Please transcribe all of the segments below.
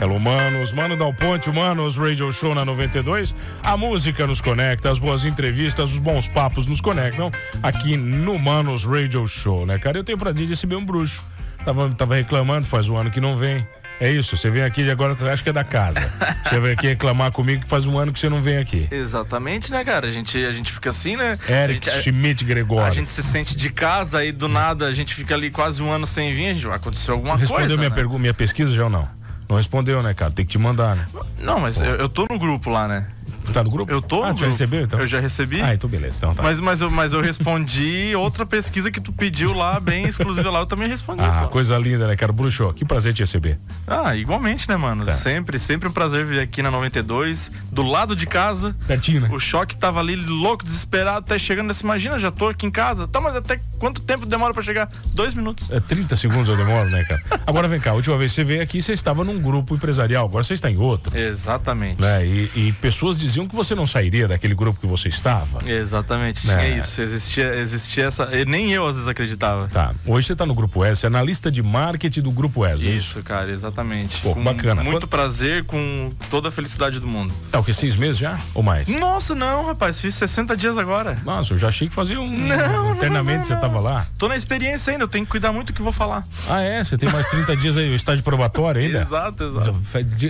Hello, manos. Mano Dal Ponte, Manos Radio Show na 92. A música nos conecta, as boas entrevistas, os bons papos nos conectam aqui no Manos Radio Show, né, cara? Eu tenho prazer de receber um bruxo. Tava, tava reclamando faz um ano que não vem. É isso, você vem aqui e agora acha que é da casa. Você vem aqui reclamar comigo que faz um ano que você não vem aqui. Exatamente, né, cara? A gente, a gente fica assim, né? Eric gente, Schmidt Gregório. A gente se sente de casa e do nada a gente fica ali quase um ano sem vir, a gente vai acontecer alguma Respondeu coisa. minha, né? pergu- minha pesquisa já ou não? Não respondeu, né, cara? Tem que te mandar, né? Não, mas eu, eu tô no grupo lá, né? Tá no grupo? Eu tô Ah, tu já grupo. recebeu, então? Eu já recebi. Ah, então beleza. Então tá. Mas, mas, eu, mas eu respondi outra pesquisa que tu pediu lá, bem exclusiva lá, eu também respondi. Ah, pô. coisa linda, né, cara? Bruxo, que prazer te receber. Ah, igualmente, né, mano? Tá. Sempre, sempre um prazer vir aqui na 92, do lado de casa. Pertinho, né? O choque tava ali louco, desesperado, até chegando. Você imagina, já tô aqui em casa. Tá, mas até quanto tempo demora pra chegar? Dois minutos. É 30 segundos eu demoro, né, cara? Agora vem cá, a última vez que você veio aqui, você estava num grupo empresarial, agora você está em outro. Exatamente. Né? E, e pessoas diziam que você não sairia daquele grupo que você estava. Exatamente, É. tinha isso. Existia, existia essa. Nem eu às vezes acreditava. Tá. Hoje você está no grupo S, é analista de marketing do grupo S. é Isso, cara, exatamente. Pô, com bacana. Muito Quando- prazer, com toda a felicidade do mundo. Tá o que? Seis meses já? Ou mais? Nossa, não, rapaz, fiz 60 dias agora. Nossa, eu já achei que fazia um. Não, Internamente não, você não. Estava lá. Tô na experiência ainda, eu tenho que cuidar muito do que vou falar. Ah, é? Você tem mais 30 dias aí, o estágio probatório ainda? Exato, exato.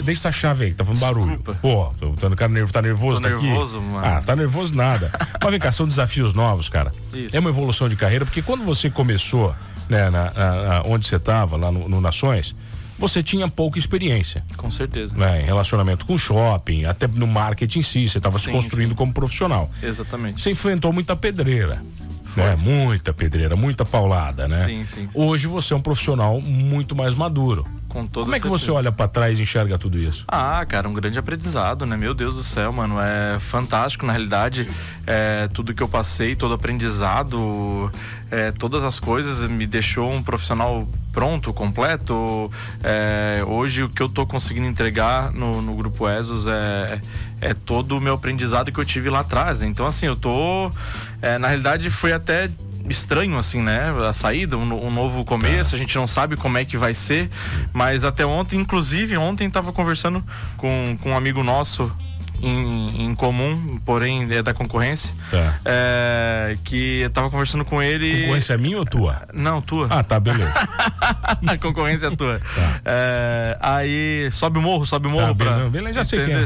Deixa essa chave aí, que tá fazendo barulho. Pô, tô, tô, cara nervo- tá nervoso Tô tá aqui? nervoso, mano. Ah, tá nervoso nada. Mas vem cá, são desafios novos, cara. Isso. É uma evolução de carreira, porque quando você começou, né, na, na- onde você tava, lá no, no Nações, você tinha pouca experiência. Com certeza. Né, em relacionamento com shopping, até no marketing em si, você estava se Sim, construindo como profissional. Exatamente. Você enfrentou muita pedreira. Né? Muita pedreira, muita paulada, né? Sim, sim, sim. Hoje você é um profissional muito mais maduro. Com toda Como é que você olha pra trás e enxerga tudo isso? Ah, cara, um grande aprendizado, né? Meu Deus do céu, mano. É fantástico, na realidade. É, tudo que eu passei, todo aprendizado, é, todas as coisas me deixou um profissional pronto, completo. É, hoje o que eu tô conseguindo entregar no, no Grupo ESOS é, é todo o meu aprendizado que eu tive lá atrás. né? Então, assim, eu tô. é, na realidade, foi até estranho, assim, né? A saída, um, um novo começo, a gente não sabe como é que vai ser, mas até ontem, inclusive, ontem tava conversando com, com um amigo nosso em, em comum, porém é da concorrência, Tá. é, que eu tava conversando com ele. Concorrência é minha ou tua? Não, tua. Ah, tá, beleza. A concorrência é tua. É, aí sobe o morro, sobe o morro Tá, pra. beleza, é. Já sei quem é.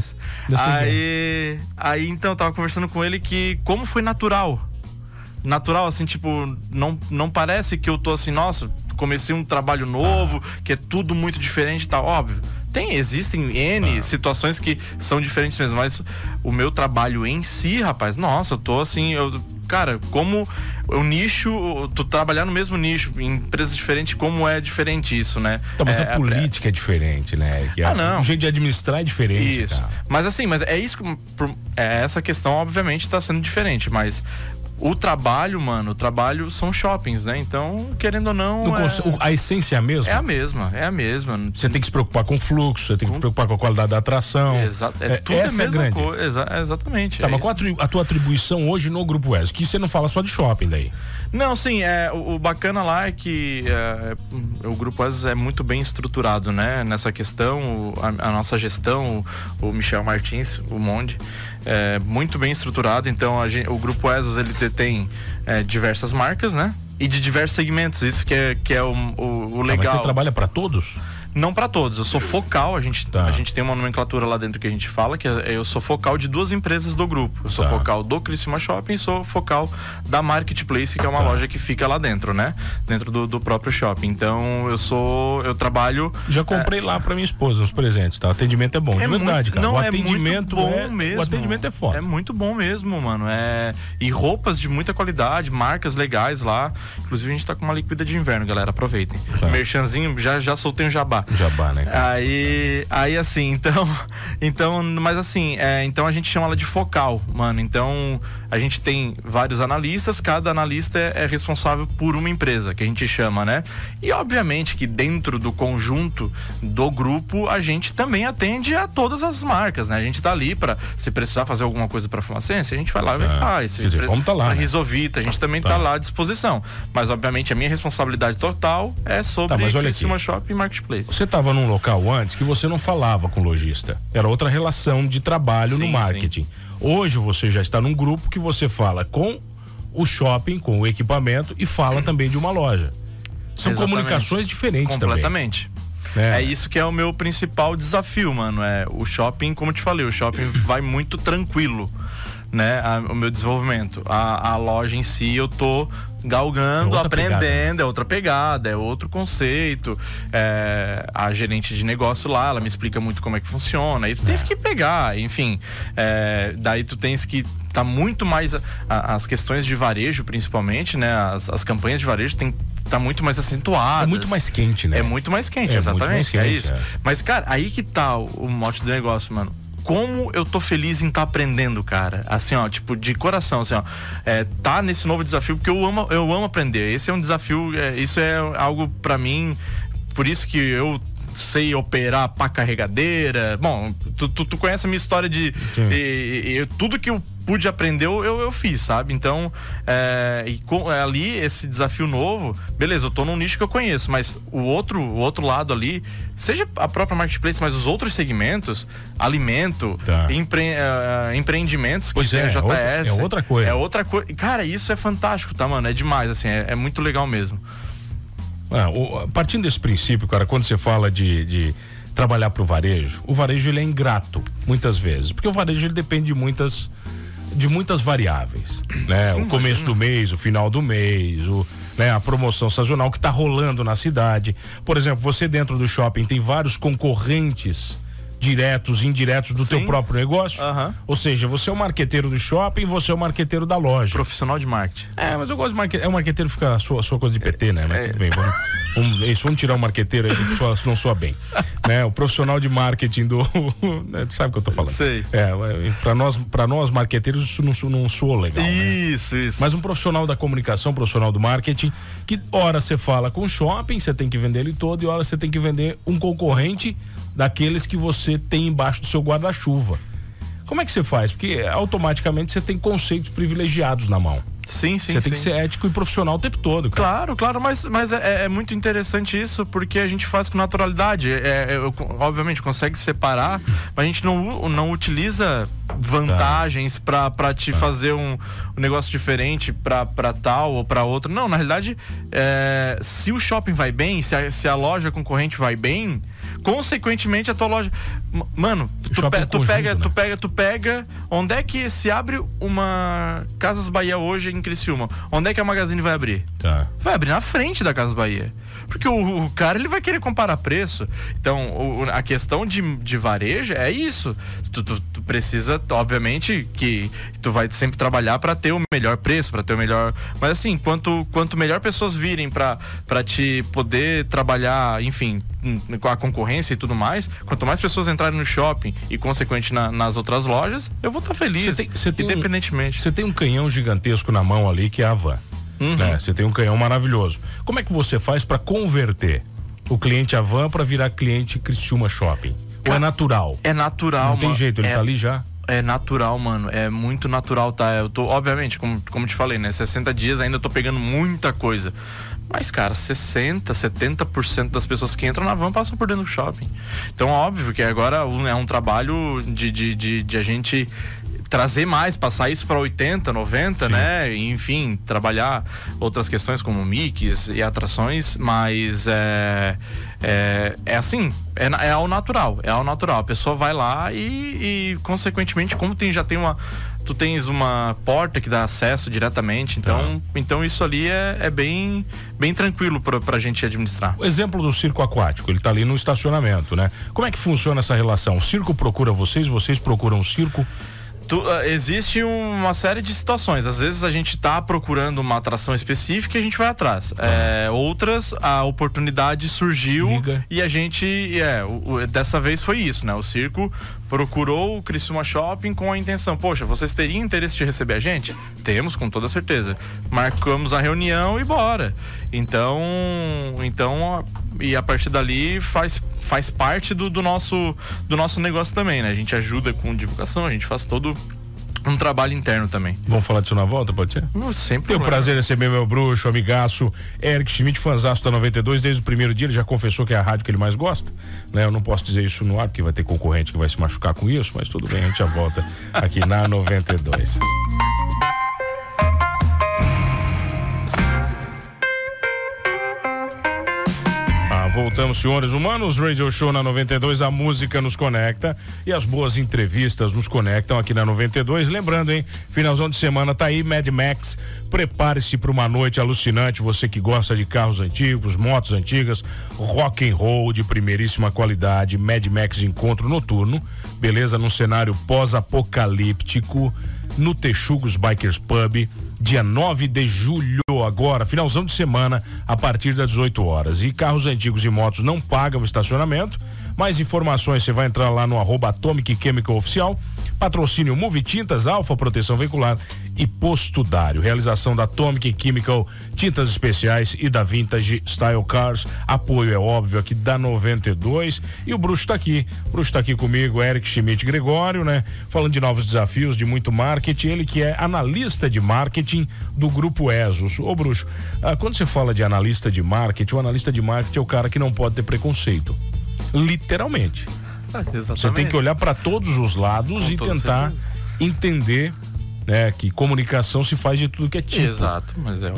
aí, aí então eu tava conversando com ele que como foi natural. Natural, assim, tipo, não, não parece que eu tô assim, nossa, comecei um trabalho novo, que é tudo muito diferente e tal. Óbvio. Tem, existem N situações que são diferentes mesmo, mas o meu trabalho em si, rapaz, nossa, eu tô assim, eu, cara, como o nicho, tu trabalhar no mesmo nicho, em empresas diferentes, como é diferente isso, né? Então, mas é, a política é diferente, né? Que Ah, a- não. O jeito de administrar é diferente. isso. cara. Mas assim, mas é isso que. é, essa questão, obviamente, tá sendo diferente, mas. O trabalho, mano, o trabalho são shoppings, né? Então, querendo ou não. É, A essência é a mesma? é a mesma, é a mesma. Você tem que se preocupar com o fluxo, você tem que se preocupar com a qualidade da atração. Exa é, tudo essa a mesma é grande. coisa. exa- exatamente. Tá, é mas qual a, tua atribuição hoje no Grupo ESO? Que você não fala só de shopping daí. Não, sim, é, o, o bacana lá é que é, o Grupo ESOS é muito bem estruturado, né? Nessa questão, o- a, a nossa gestão, o, o Michel Martins, o Monde, é muito bem estruturado. Então, a gen- o Grupo ESOS, ele tem é, diversas marcas, né? E de diversos segmentos, isso que é, que é o, o, o Tá, mas legal. você trabalha para todos? Não para todos, eu sou focal, a gente, Tá. a gente tem uma nomenclatura lá dentro que a gente fala, que é- eu sou focal de duas empresas do grupo. Eu sou Tá. focal do Criciúma Shopping e sou focal da Marketplace, que é uma Tá. loja que fica lá dentro, né? Dentro do, do próprio shopping. Então, eu sou, eu trabalho... Já comprei lá para minha esposa os presentes, tá? O atendimento é bom, de verdade, muito, cara. Não, o é atendimento muito bom é, mesmo. O atendimento é foda. É muito bom mesmo, mano. É... E roupas de muita qualidade, marcas legais lá. Inclusive, a gente tá com uma liquida de inverno, galera. Aproveitem. Tá. Merchanzinho, já, já soltei um jabá. Jabá, né? cara? Aí, aí assim, então, então, mas assim, é, então a gente chama ela de focal, mano. Então a gente tem vários analistas, cada analista é, é responsável por uma empresa, que a gente chama, né? E obviamente que dentro do conjunto do grupo a gente também atende a todas as marcas, né? A gente tá ali para se precisar fazer alguma coisa para Fumacência, a gente vai lá e É. faz. Quer dizer, como tá lá, Pra né? Risovita, a gente também Tá. tá. lá à disposição. Mas obviamente a minha responsabilidade total é sobre Tá, mas olha Shopping e Marketplace. Você estava num local antes que você não falava com o lojista. Era outra relação de trabalho sim, no marketing. Sim. Hoje você já está num grupo que você fala com o shopping, com o equipamento e fala também de uma loja. São Exatamente. comunicações diferentes Completamente. também. É. é. isso que é o meu principal desafio, mano. É o shopping, como eu te falei, o shopping vai muito tranquilo, né? A, o meu desenvolvimento. A, a loja em si eu tô galgando, é aprendendo, pegada. é outra pegada, é outro conceito. É, a gerente de negócio lá, ela me explica muito como é que funciona. E tu tens é. que pegar, enfim. É, daí tu tens que tá muito mais a, a, as questões de varejo, principalmente, né? As, as campanhas de varejo tem tá muito mais acentuadas. É muito mais quente, né? É muito mais quente, é exatamente. Mais é quente, é isso. É. Mas, cara, aí que tá o, o mote do negócio, mano como eu tô feliz em estar tá aprendendo, cara. Assim, ó, tipo, de coração, assim, ó. É, tá nesse novo desafio, porque eu amo, eu amo aprender. Esse é um desafio, é, isso é algo para mim. Por isso que eu sei operar pá carregadeira. Bom, tu, tu, tu, conhece a minha história de. E, e, tudo que eu pude aprender, eu, eu fiz, sabe? Então, é, e com, é, ali, esse desafio novo, beleza, eu tô num nicho que eu conheço, mas o outro, o outro lado ali, seja a própria marketplace, mas os outros segmentos, alimento, tá. empre, uh, empreendimentos, pois que é, tem o JS. É, é outra coisa. É outra coisa. Cara, isso é fantástico, tá, mano? É demais, assim, é, é muito legal mesmo. Ah, o, partindo desse princípio, cara, quando você fala de, de trabalhar para o varejo, o varejo ele é ingrato muitas vezes, porque o varejo ele depende de muitas de muitas variáveis, né? Sim, o começo imagina. do mês, o final do mês, o, né, a promoção sazonal que está rolando na cidade. Por exemplo, você dentro do shopping tem vários concorrentes diretos, indiretos do Sim. teu próprio negócio. Uhum. Ou seja, você é o marqueteiro do shopping, você é o marqueteiro da loja. Profissional de marketing. É, mas eu gosto de marqueteiro. É o marqueteiro fica a sua, a sua coisa de PT, né? Mas é. tudo bem, vamos, vamos, vamos tirar o marqueteiro aí que soa, não soa bem. né? O profissional de marketing do. Né? sabe o que eu tô falando? Sei. É, é para nós, pra nós marqueteiros, isso não, não soa legal. Né? Isso, né? isso. Mas um profissional da comunicação, um profissional do marketing, que hora você fala com o shopping, você tem que vender ele todo, e hora você tem que vender um concorrente daqueles que você tem embaixo do seu guarda-chuva. Como é que você faz? Porque automaticamente você tem conceitos privilegiados na mão. Sim, sim. Você tem que ser ético e profissional o tempo todo. Cara. Claro, claro, mas, mas é, é, muito interessante isso porque a gente faz com naturalidade. É, é, obviamente consegue separar, mas a gente não, não utiliza vantagens tá. para te tá. fazer um, um, negócio diferente para tal ou para outro. Não, na realidade, é, se o shopping vai bem, se a, se a loja concorrente vai bem, consequentemente a tua loja. Mano, tu, pe, tu conjunto, pega, né? tu pega, tu pega. Onde é que se abre uma Casas Bahia hoje em Criciúma? Onde é que a Magazine vai abrir? Tá. Vai abrir na frente da Casas Bahia. Porque o, o, cara ele vai querer comparar preço. Então, o, a questão de, de varejo é isso. Tu, tu, tu, precisa, obviamente, que tu vai sempre trabalhar para ter o melhor preço, para ter o melhor. Mas assim, quanto, quanto melhor pessoas virem para te poder trabalhar, enfim, com a concorrência e tudo mais, quanto mais pessoas entrarem no shopping e, consequente, na, nas outras lojas, eu vou estar tá feliz. Cê tem, cê independentemente. Você tem um canhão gigantesco na mão ali que é a van. Uhum. Né? Você tem um canhão maravilhoso. Como é que você faz para converter o cliente Avan para virar cliente Criciúma Shopping? Ou é natural? É natural, Não tem jeito, ele é, tá ali já? É natural, mano. É muito natural, tá? Eu tô, obviamente, como, como te falei, né? 60 dias ainda tô pegando muita coisa. Mas, cara, 60, 70% das pessoas que entram na van passam por dentro do shopping. Então, óbvio que agora é um trabalho de, de, de, de a gente trazer mais, passar isso para 80, 90, Sim. né? Enfim, trabalhar outras questões como mix e atrações, mas é, é, é assim, é, é ao natural, é ao natural. A pessoa vai lá e, e consequentemente, como tem, já tem uma tu tens uma porta que dá acesso diretamente, então, tá. então isso ali é, é bem, bem tranquilo para a gente administrar. O exemplo do circo aquático, ele está ali no estacionamento, né? Como é que funciona essa relação? O circo procura vocês, vocês procuram o circo? Tu, uh, existe uma série de situações. Às vezes a gente está procurando uma atração específica e a gente vai atrás. Ah. É, outras, a oportunidade surgiu Liga. e a gente. É, o, o, dessa vez foi isso, né? O circo procurou o Criciúma Shopping com a intenção: poxa, vocês teriam interesse de receber a gente? Temos, com toda certeza. Marcamos a reunião e bora. Então, então e a partir dali faz, faz parte do, do, nosso, do nosso negócio também, né? A gente ajuda com divulgação, a gente faz todo um trabalho interno também. Vamos falar disso na volta, pode ser? Não, sempre. Tenho o prazer de receber meu bruxo, amigaço, Eric Schmidt, fanzaço da 92. Desde o primeiro dia ele já confessou que é a rádio que ele mais gosta. Né? Eu não posso dizer isso no ar, porque vai ter concorrente que vai se machucar com isso, mas tudo bem, a gente já volta aqui na 92. Voltamos, senhores humanos. Radio Show na 92, a música nos conecta e as boas entrevistas nos conectam aqui na 92. Lembrando, hein, finalzão de semana tá aí, Mad Max. Prepare-se para uma noite alucinante. Você que gosta de carros antigos, motos antigas, rock and roll de primeiríssima qualidade, Mad Max Encontro Noturno, beleza? Num cenário pós-apocalíptico no Texugos Bikers Pub, dia 9 de julho, agora, finalzão de semana, a partir das 18 horas. E carros antigos e motos não pagam estacionamento. Mais informações você vai entrar lá no arroba Atomic Chemical Oficial. Patrocínio Move Tintas, Alfa Proteção Veicular e Postudário. Realização da Atomic Chemical, Tintas Especiais e da Vintage Style Cars. Apoio é óbvio aqui da 92. E o Bruxo está aqui. O Bruxo está aqui comigo, Eric Schmidt Gregório, né? Falando de novos desafios, de muito marketing. Ele que é analista de marketing do Grupo ESOS. Ô, Bruxo, ah, quando você fala de analista de marketing, o analista de marketing é o cara que não pode ter preconceito. Literalmente. Ah, você tem que olhar para todos os lados Com e tentar certeza. entender né, que comunicação se faz de tudo que é tipo. Exato, mas é. é.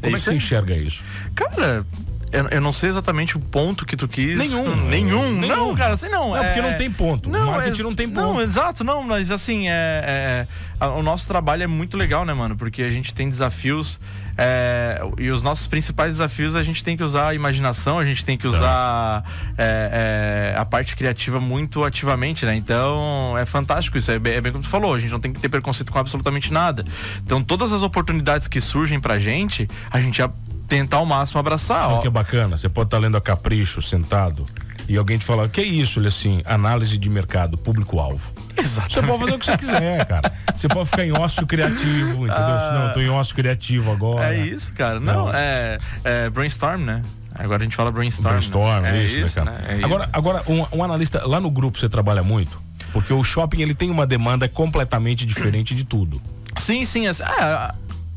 Como é, que você enxerga isso? Cara, eu, eu, não sei exatamente o ponto que tu quis. Nenhum. Nenhum. nenhum. Não, cara, assim não. Não, é... porque não tem ponto. Não, o marketing é... não tem ponto. Não, exato, não, mas assim, é, é, o nosso trabalho é muito legal, né, mano? Porque a gente tem desafios é, e os nossos principais desafios a gente tem que usar a imaginação, a gente tem que usar é, é, a parte criativa muito ativamente, né? Então é fantástico isso. É bem, é bem, como tu falou, a gente não tem que ter preconceito com absolutamente nada. Então todas as oportunidades que surgem pra gente, a gente já tentar ao máximo abraçar. Sabe o que é bacana? Você pode estar tá lendo a Capricho sentado e alguém te falar, que é isso? Ele assim, análise de mercado, público-alvo. Exatamente. Você pode fazer o que você quiser, cara. Você pode ficar em ócio criativo, entendeu? Ah, não, eu tô em ócio criativo agora. É isso, cara. Não, não. É, é, brainstorm, né? Agora a gente fala brainstorm. Brainstorm, né? é isso, isso, né, cara? Né? É agora, isso. agora um, um analista, lá no grupo você trabalha muito? Porque o shopping ele tem uma demanda completamente diferente de tudo. Sim, sim. É,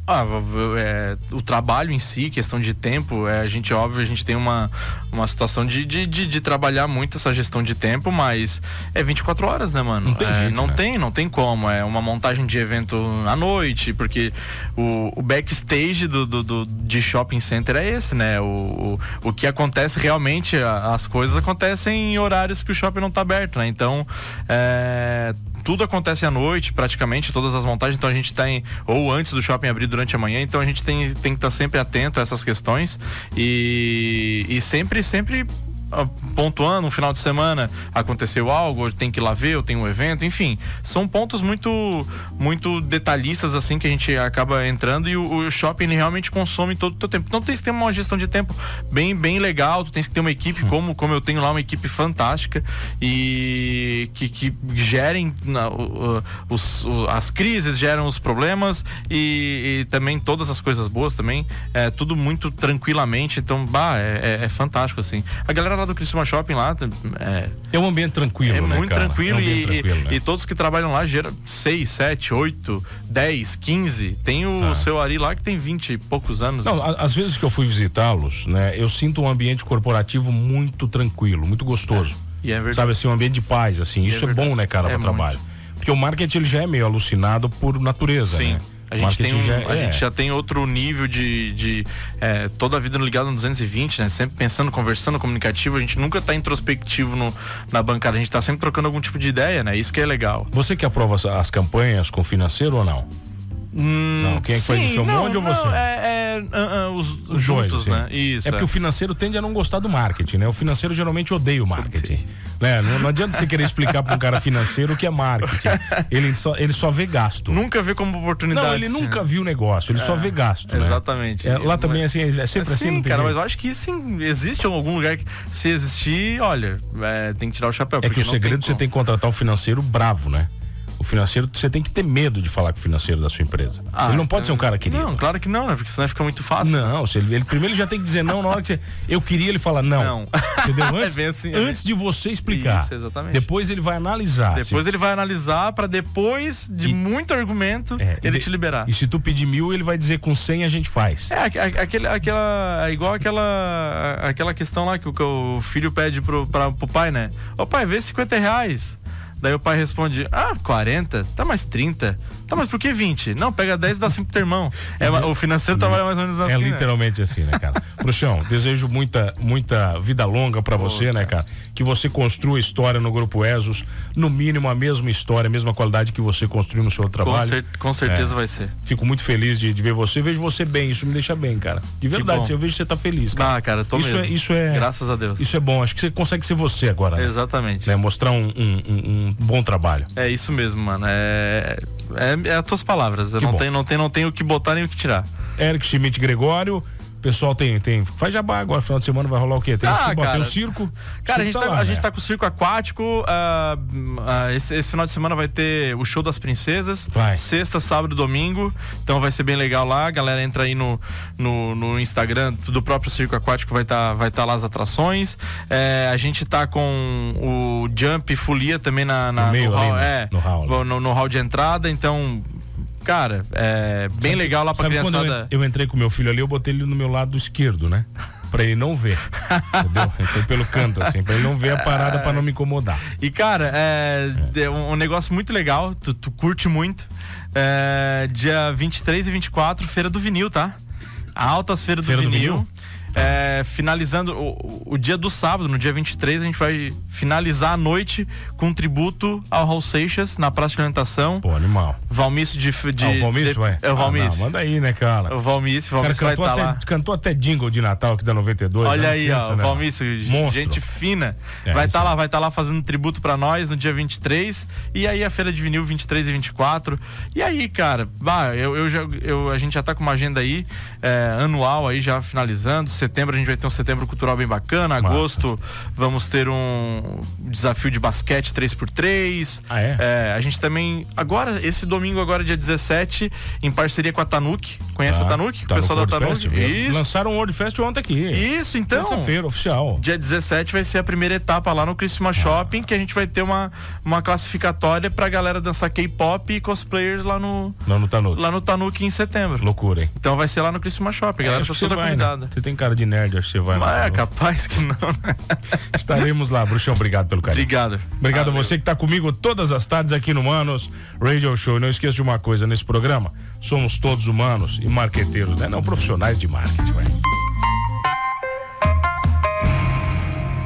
ah, é, o trabalho em si, questão de tempo, é, a gente, óbvio, a gente tem uma, uma situação de, de, de, de trabalhar muito essa gestão de tempo, mas é 24 horas, né, mano? Não tem é, jeito, Não né? tem, não tem como. É uma montagem de evento à noite, porque o, o backstage do, do, do, de shopping center é esse, né? O, o, o que acontece realmente, as coisas acontecem em horários que o shopping não tá aberto, né? Então, é tudo acontece à noite, praticamente, todas as montagens. Então a gente tem, ou antes do shopping abrir durante a manhã, então a gente tem, tem que estar sempre atento a essas questões e, e sempre, sempre pontuando, no final de semana aconteceu algo, tem que ir lá ver, eu tenho um evento, enfim, são pontos muito muito detalhistas assim que a gente acaba entrando e o, o shopping realmente consome todo o teu tempo. Então tem que ter uma gestão de tempo bem bem legal, tu tens que ter uma equipe hum. como como eu tenho lá uma equipe fantástica e que, que gerem na, os, as crises, geram os problemas e, e, também todas as coisas boas também, é tudo muito tranquilamente, então bah, é, é, é fantástico assim. A galera lá do Criciúma Shopping lá. É, é um ambiente tranquilo, é né, muito cara? tranquilo, é um e, tranquilo né? e, todos que trabalham lá geram 6, 7, 8, 10, 15. Tem o tá. seu Ari lá que tem 20 e poucos anos. Não, às vezes que eu fui visitá-los, né, eu sinto um ambiente corporativo muito tranquilo, muito gostoso. É. É Sabe assim, um ambiente de paz, assim. Isso é, bom, né, cara, para o trabalho. Porque o marketing ele já é meio alucinado por natureza, Sim. né? A gente, tem um, já, a é. gente já tem outro nível de, de é, toda a vida ligado no 220, né? Sempre pensando, conversando, comunicativo. A gente nunca está introspectivo no, na bancada. A gente está sempre trocando algum tipo de ideia, né? Isso que é legal. Você que aprova as campanhas com financeiro ou não? Hum, não, quem é que sim, faz isso? O Monde ou você? É, é uh, uh, os, os, juntos, dois, assim. né? Isso. É porque é. o financeiro tende a não gostar do marketing, né? O financeiro geralmente odeia o marketing. Né? Não, não, adianta você querer explicar para um cara financeiro o que é marketing. Ele só, ele só vê gasto. Nunca vê como oportunidade. Não, ele nunca viu negócio, ele só é, vê gasto. Né? Exatamente. É, lá também assim, é sempre assim. Sim, cara, mas eu acho que sim, existe algum lugar que, se existir, olha, tem que tirar o chapéu. É que o segredo você tem que contratar um financeiro bravo, né? O financeiro, você tem que ter medo de falar com o financeiro da sua empresa. Ah, ele não pode ser um cara querido. Não, claro que não, né? Porque senão fica muito fácil. Não, se ele, ele primeiro ele já tem que dizer não na hora que você. Eu queria, ele fala não. Não. Entendeu? É Antes, bem assim, é antes de você explicar. Isso, exatamente. Depois ele vai analisar. Depois Se- ele vai analisar pra depois de E- muito argumento é, ele te liberar. E se tu pedir mil, ele vai dizer com 100 a gente faz. É, aque- aquele, aquela. é Igual aquela. Aquela questão lá que o, que o filho pede pro, pra, pro pai, né? Ô pai, vê 50 reais. Daí o pai responde: Ah, 40? Tá mais 30. Tá, mas por que 20? Não, pega 10 e dá 5 pro teu irmão. É, o financeiro trabalha mais ou menos assim. é né? literalmente assim, né, cara? Bruxão, desejo muita, muita vida longa pra você, né, cara? Que você construa história no Grupo Esos, no mínimo a mesma história, a mesma qualidade que você construiu no seu Com, trabalho. cer- com certeza É. vai ser. Fico muito feliz de, de ver você. Vejo você bem, isso me deixa bem, cara. De verdade, eu vejo que você tá feliz, cara. Ah, cara, tô isso mesmo. é, isso é, Graças a Deus. isso é bom. Acho que você consegue ser você agora, né? Exatamente. Né? Mostrar um, um- um- um bom trabalho. É isso mesmo, mano. É, é, é as tuas palavras. Que não bom. tenho, não, tenho, não tenho o que botar nem o que tirar. Eric Schmidt Gregório. Pessoal tem, tem. Faz jabá agora, final de semana vai rolar o quê? Tem, Ah, o, circo, cara. o circo. Cara, a gente, tá, lá, a gente né? tá com o circo aquático. ah, ah, esse, esse final de semana vai ter o show das princesas. Vai. Sexta, sábado e domingo. Então vai ser bem legal lá. A galera entra aí no, no, no Instagram do próprio circo aquático, vai estar vai tá lá as atrações. É, a gente tá com o Jump Folia também na, na- No meio ali, hall, né? é, No hall, no, no hall de entrada. Então. Cara, é bem Sabe- legal lá pra sabe quando criançada. eu, eu entrei com meu filho ali, eu botei ele no meu lado esquerdo, né? Pra ele não ver. entendeu? Foi pelo canto, assim, pra ele não ver a parada pra não me incomodar. E, cara, é, é um negócio muito legal, tu, tu curte muito. É, dia 23 e 24, Feira do Vinil, tá? Altas Feira do do Vinil. Vinil? É, finalizando o, o dia do sábado, no dia 23, a gente vai finalizar a noite com um tributo ao Raul Seixas na Praça de Alimentação. Pô, animal. Valmício de. de ah, o Valmício de- vai? É o Ah, Valmício. não, manda aí, né, cara? o Valmício, o O cara Valmício vai estar até, lá. cantou até jingle de Natal aqui da 92. Olha dá aí, licença, ó, o né? Valmício, Monstro. gente fina. É, vai estar aí. lá, vai estar lá fazendo tributo pra nós no dia 23 e aí a feira de vinil 23 e 24. E aí, cara, bah, eu, eu já eu, a gente já tá com uma agenda aí é, anual aí já finalizando. Setembro a gente vai ter um setembro cultural bem bacana. Agosto vamos ter um desafio de basquete 3x3. Ah, é? a gente também agora esse domingo agora dia 17 em parceria com a Tanuki. Conhece Tá, a Tanuki? tá o pessoal da Tanuki. Isso. Lançaram o World Fest ontem aqui. Isso, então. Terça-feira, oficial. Dia 17 vai ser a primeira etapa lá no Criciúma Shopping, que a gente vai ter uma, uma classificatória pra galera dançar K-pop e cosplayers lá no, Não, no Tanuki. lá no Tanuki em setembro. Loucura, hein? Então vai ser lá no Criciúma Shopping, a galera você toda vai, convidada. né? Você tem cara de nerd, acho que você vai. Mas né? é capaz que não, né? Estaremos lá, Bruxão. Obrigado pelo carinho. Obrigado. Obrigado Valeu. a você que está comigo todas as tardes aqui no Manos Radio Show. E não esqueça de uma coisa nesse programa: somos todos humanos e marqueteiros, né? Não profissionais de marketing, ué.